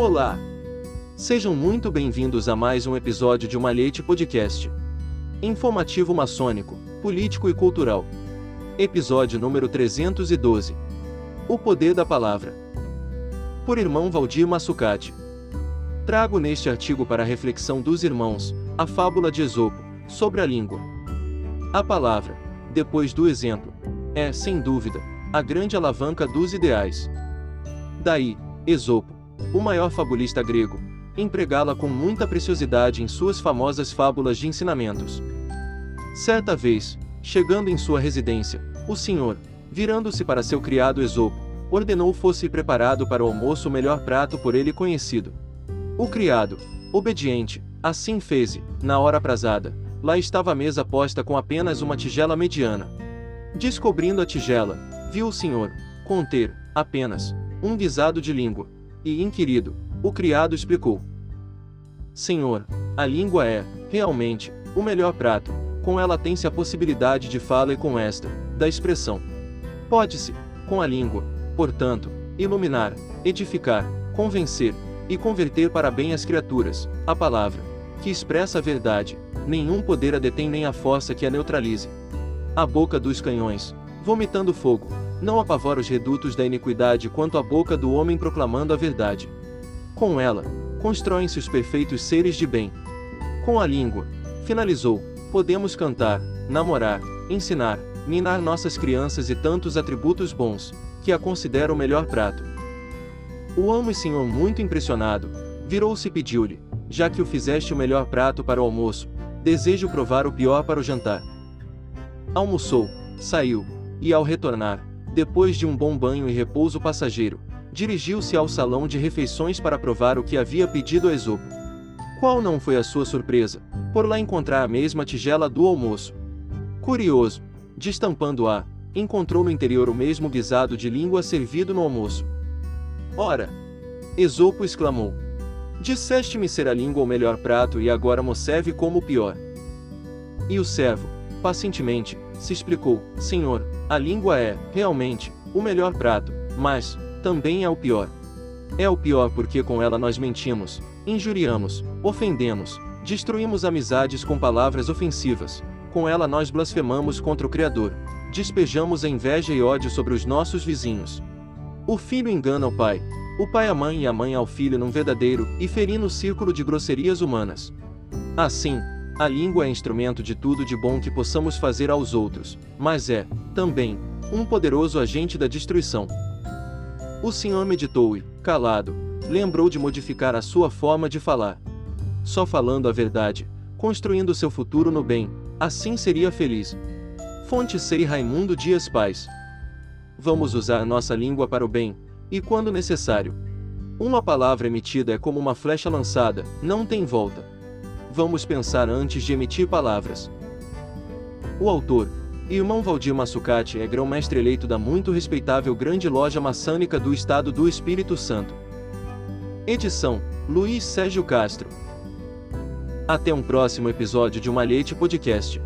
Olá! Sejam muito bem-vindos a mais um episódio de Malhete Podcast. Informativo maçônico, político e cultural. Episódio número 312. O poder da palavra. Por irmão Valdir Massucati. Trago neste artigo para a reflexão dos irmãos a fábula de Esopo sobre a língua. A palavra, depois do exemplo, é, sem dúvida, a grande alavanca dos ideais. Daí, Esopo, o maior fabulista grego, empregá-la com muita preciosidade em suas famosas fábulas de ensinamentos. Certa vez, chegando em sua residência, o senhor, virando-se para seu criado Esopo, ordenou fosse preparado para o almoço o melhor prato por ele conhecido. O criado, obediente, assim fez, na hora aprazada, lá estava a mesa posta com apenas uma tigela mediana. Descobrindo a tigela, viu o senhor conter, apenas, um guisado de língua. E inquirido, o criado explicou: Senhor, a língua é, realmente, o melhor prato, com ela tem-se a possibilidade de fala e com esta, da expressão. Pode-se, com a língua, portanto, iluminar, edificar, convencer e converter para bem as criaturas, a palavra, que expressa a verdade, nenhum poder a detém nem a força que a neutralize. A boca dos canhões, vomitando fogo, não apavora os redutos da iniquidade quanto a boca do homem proclamando a verdade. Com ela, constroem-se os perfeitos seres de bem. Com a língua, finalizou, podemos cantar, namorar, ensinar, minar nossas crianças e tantos atributos bons, que a considera o melhor prato. O amo e senhor muito impressionado, virou-se e pediu-lhe, já que o fizeste o melhor prato para o almoço, desejo provar o pior para o jantar. Almoçou, saiu, e ao retornar, depois de um bom banho e repouso passageiro, dirigiu-se ao salão de refeições para provar o que havia pedido a Esopo. Qual não foi a sua surpresa, por lá encontrar a mesma tigela do almoço? Curioso, destampando-a, encontrou no interior o mesmo guisado de língua servido no almoço. Ora! Esopo exclamou. Disseste-me ser a língua o melhor prato e agora mo serve como o pior. E o servo, pacientemente, se explicou: Senhor, a língua é, realmente, o melhor prato, mas, também é o pior. É o pior porque com ela nós mentimos, injuriamos, ofendemos, destruímos amizades com palavras ofensivas, com ela nós blasfemamos contra o Criador, despejamos a inveja e ódio sobre os nossos vizinhos. O filho engana o pai, o pai a mãe e a mãe ao filho num verdadeiro e ferino círculo de grosserias humanas. Assim, a língua é instrumento de tudo de bom que possamos fazer aos outros, mas é, também, um poderoso agente da destruição. O senhor meditou e, calado, lembrou de modificar a sua forma de falar. Só falando a verdade, construindo seu futuro no bem, assim seria feliz. Fonte Sei Raimundo Dias Paz. Vamos usar nossa língua para o bem, e quando necessário. Uma palavra emitida é como uma flecha lançada, não tem volta vamos pensar antes de emitir palavras. O autor, Irmão Valdir Massucati é grão-mestre eleito da muito respeitável Grande Loja Maçânica do Estado do Espírito Santo. Edição: Luiz Sérgio Castro. Até um próximo episódio de Malhete Podcast.